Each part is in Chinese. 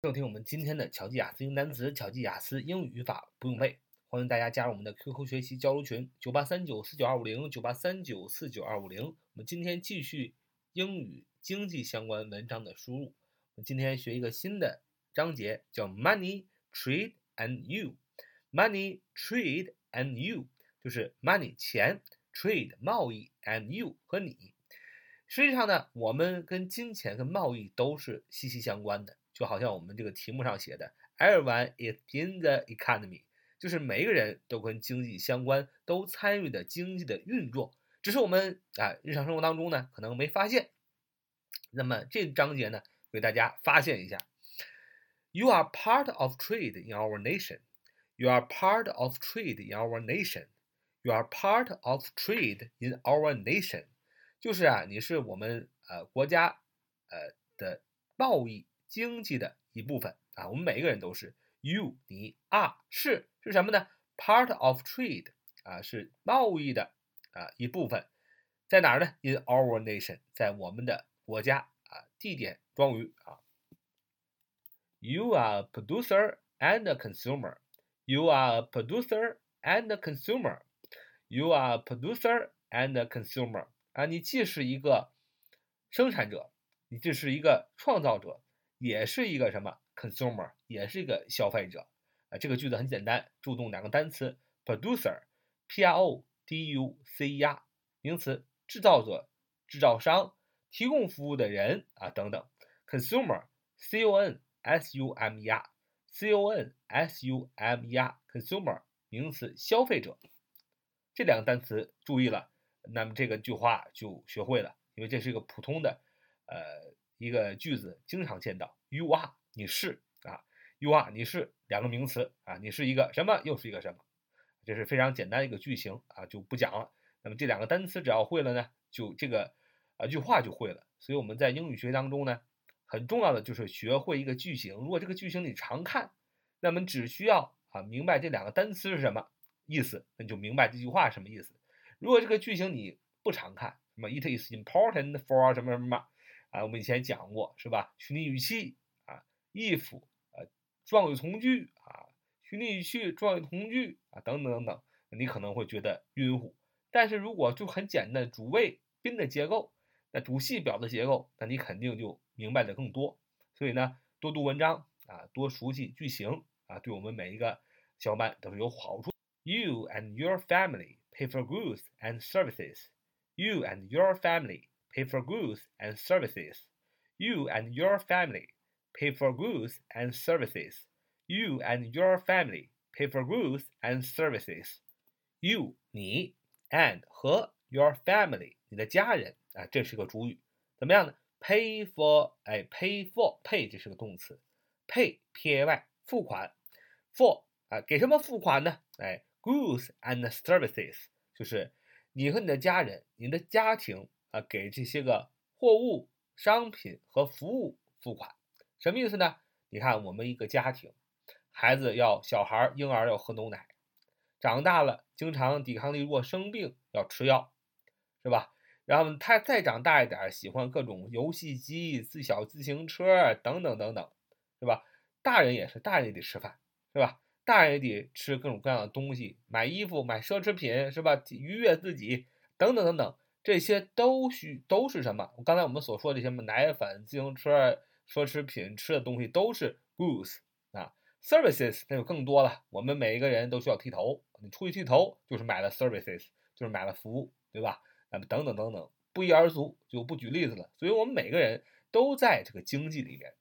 收听我们今天的巧记雅思英单词、巧记雅思英语语法不用背，欢迎大家加入我们的 QQ 学习交流群：九八三九四九二五零九八三九四九二五零。我们今天继续英语经济相关文章的输入。我们今天学一个新的章节，叫 Money Trade and You。Money Trade and You 就是 money 钱，trade 贸易，and you 和你。实际上呢，我们跟金钱跟贸易都是息息相关的。就好像我们这个题目上写的，Everyone is in the economy，就是每一个人都跟经济相关，都参与的经济的运作，只是我们啊日常生活当中呢可能没发现。那么这章节呢，给大家发现一下：You are part of trade in our nation. You are part of trade in our nation. You are part of trade in our nation. 就是啊，你是我们呃国家呃的贸易。经济的一部分啊，我们每一个人都是。You，你，are 是是什么呢？Part of trade 啊，是贸易的啊一部分，在哪儿呢？In our nation，在我们的国家啊。地点状语啊。You are a producer and a consumer. You are a producer and a consumer. You are a producer and a consumer. 啊，你既是一个生产者，你既是一个创造者。也是一个什么 consumer，也是一个消费者啊。这个句子很简单，注重两个单词 producer，p r o d u c e r，名词，制造者、制造商、提供服务的人啊等等。consumer，c o n s u m e r，c o n s u m e r，consumer，名词，消费者。这两个单词注意了，那么这个句话就学会了，因为这是一个普通的，呃。一个句子经常见到，you are 你是啊，you are 你是两个名词啊，你是一个什么又是一个什么，这是非常简单一个句型啊，就不讲了。那么这两个单词只要会了呢，就这个啊句话就会了。所以我们在英语学当中呢，很重要的就是学会一个句型。如果这个句型你常看，那么只需要啊明白这两个单词是什么意思，那你就明白这句话什么意思。如果这个句型你不常看，什么 it is important for 什么什么。啊，我们以前讲过是吧？虚拟语气啊，if 啊，状语从句啊，虚拟语气、状语从句啊，等等等等，你可能会觉得晕乎。但是如果就很简单，主谓宾的结构，那主系表的结构，那你肯定就明白的更多。所以呢，多读文章啊，多熟悉句型啊，对我们每一个小伙伴都是有好处。You and your family pay for goods and services. You and your family. pay for goods and services. You and your family pay for goods and services. You and your family pay for goods and services. You 你 and 和 your family 你的家人啊，这是个主语，怎么样呢？Pay for 哎，pay for pay 这是个动词，pay p a y 付款，for 啊给什么付款呢？哎，goods and services 就是你和你的家人，你的家庭 给这些个货物、商品和服务付款，什么意思呢？你看，我们一个家庭，孩子要小孩婴儿要喝牛奶，长大了经常抵抗力弱，生病要吃药，是吧？然后他再长大一点，喜欢各种游戏机、自小自行车等等等等，是吧？大人也是，大人也得吃饭，是吧？大人也得吃各种各样的东西，买衣服、买奢侈品，是吧？愉悦自己，等等等等。这些都需都是什么？刚才我们所说的这些什么奶粉、自行车、奢侈品、吃的东西都是 goods 啊。services 那就更多了。我们每一个人都需要剃头，你出去剃头就是买了 services，就是买了服务，对吧？那么等等等等，不一而足，就不举例子了。所以我们每个人都在这个经济里面。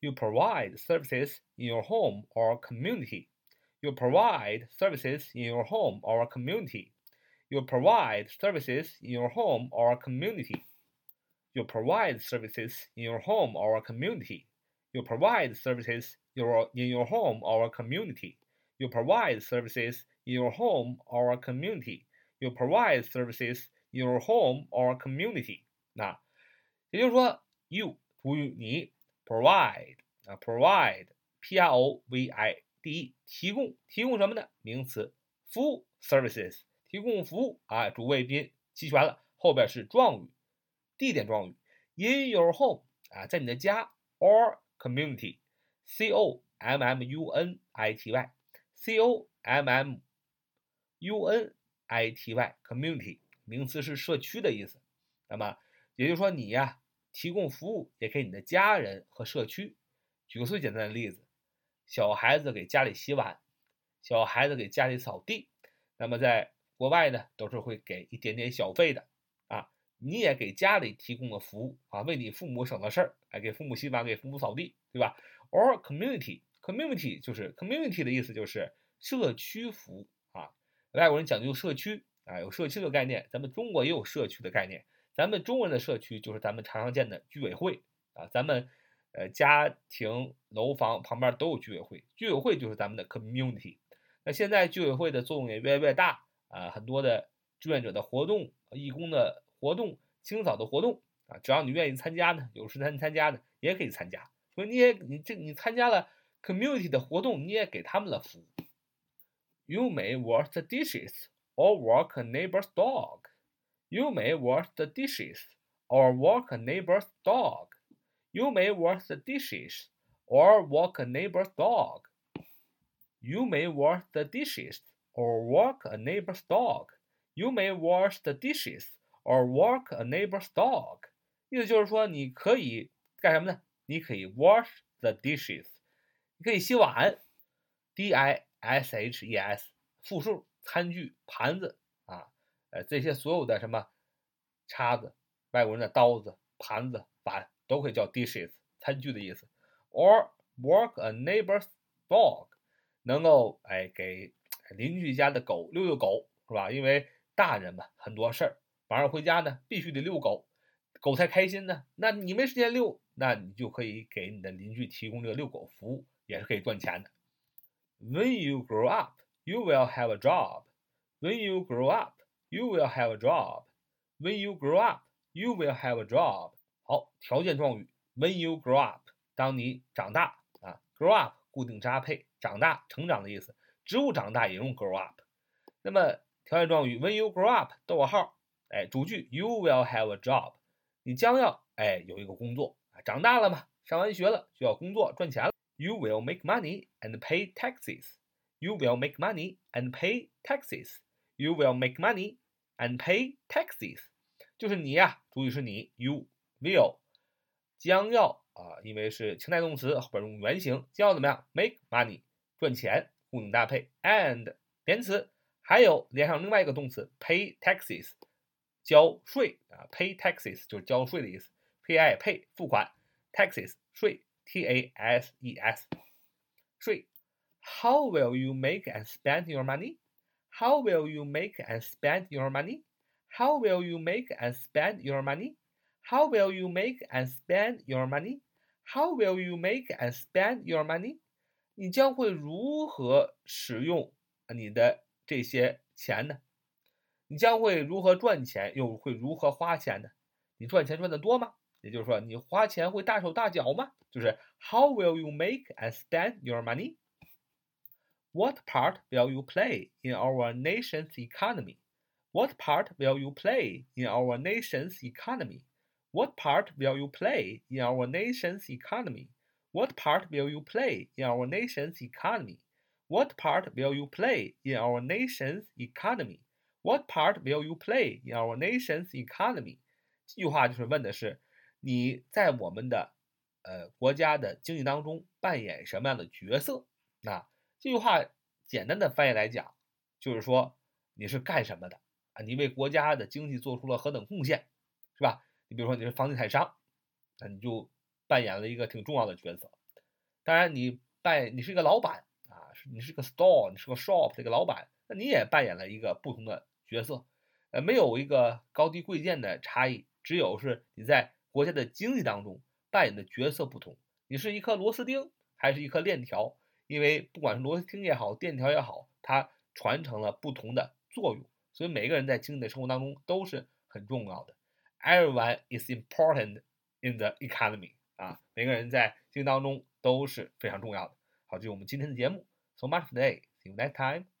You provide services in your home or community. You provide services in your home or community. You provide services in your home or community. You provide services in your home or community. You provide services your, in your home or community. You provide services in your home or community. You provide services in your home or community. 那也就是说，you 主语你 provide 啊 provide p r o v i d 提供提供什么呢？名词服务 services 提供服务啊，主谓宾齐全了，后边是状语，地点状语。In your home 啊，在你的家，or community c o m m u n i t y，c o m m u n i t y，community 名词是社区的意思。那么也就是说，你呀提供服务也给你的家人和社区。举个最简单的例子，小孩子给家里洗碗，小孩子给家里扫地，那么在国外呢都是会给一点点小费的啊。你也给家里提供了服务啊，为你父母省了事儿，哎，给父母洗碗，给父母扫地，对吧？Or community，community 就是 community 的意思，就是社区服务啊。外国人讲究社区啊，有社区的概念，咱们中国也有社区的概念。咱们中文的社区就是咱们常常见的居委会啊，咱们呃家庭楼房旁边都有居委会，居委会就是咱们的 community。那现在居委会的作用也越来越大啊，很多的志愿者的活动、义工的活动、清扫的活动啊，只要你愿意参加呢，有时间参加的也可以参加。所以你也你这你参加了 community 的活动，你也给他们了服务。You may wash the dishes or walk a neighbor's dog. You may wash the dishes or walk a neighbor's dog. You may wash the dishes or walk a neighbor's dog. You may wash the dishes or walk a neighbor's dog. You may wash the dishes or walk a neighbor's dog. 意思就是说，你可以干什么呢？你可以 wash the dishes，你可以洗碗，d i s h e s，复数，餐具、盘子啊呃，这些所有的什么叉子，外国人的刀子、盘子、碗都可以叫 dishes，餐具的意思。Or walk a neighbor's dog，能够哎给邻居家的狗遛遛狗，是吧？因为大人嘛，很多事儿，晚上回家呢必须得遛狗，狗才开心呢。那你没时间遛，那你就可以给你的邻居提供这个遛狗服务，也是可以赚钱的。When you grow up, you will have a job. When you grow up. You will have a job when you grow up. You will have a job. 好，条件状语 when you grow up，当你长大啊，grow up 固定搭配，长大、成长的意思。植物长大也用 grow up。那么条件状语 when you grow up，逗号，哎，主句 you will have a job，你将要哎有一个工作啊，长大了嘛，上完学了就要工作赚钱了。You will make money and pay taxes. You will make money and pay taxes. You will make money And pay taxes，就是你呀，主语是你，you will，将要啊，因为是情态动词，后边用原形，将要怎么样？make money，赚钱，固定搭配，and 连词，还有连上另外一个动词，pay taxes，交税啊，pay taxes 就是交税的意思，pay pay 付款，taxes 税，t a s e s 税。How will you make and spend your money？How will you make and spend your money? How will you make and spend your money? How will you make and spend your money? How will you make and spend your money? 你将会如何使用你的这些钱呢？你将会如何赚钱，又会如何花钱呢？你赚钱赚得多吗？也就是说，你花钱会大手大脚吗？就是 How will you make and spend your money? What part will you play in our nation's economy? What part will you play in our nation's economy? What part will you play in our nation's economy? What part will you play in our nation's economy? What part will you play in our nation's economy? What part will you play in our nation's economy? 这句话就是问的是你在我们的呃国家的经济当中扮演什么样的角色？那这句话简单的翻译来讲，就是说你是干什么的啊？你为国家的经济做出了何等贡献，是吧？你比如说你是房地产商，那你就扮演了一个挺重要的角色。当然，你扮你是一个老板啊，你是个 store，你是个 shop 这个老板，那你也扮演了一个不同的角色。呃，没有一个高低贵贱的差异，只有是你在国家的经济当中扮演的角色不同。你是一颗螺丝钉，还是一颗链条？因为不管是螺丝钉也好，链条也好，它传承了不同的作用，所以每个人在经济的生活当中都是很重要的。Everyone is important in the economy 啊，每个人在经营当中都是非常重要的。好，这是我们今天的节目。So much today. See you next time.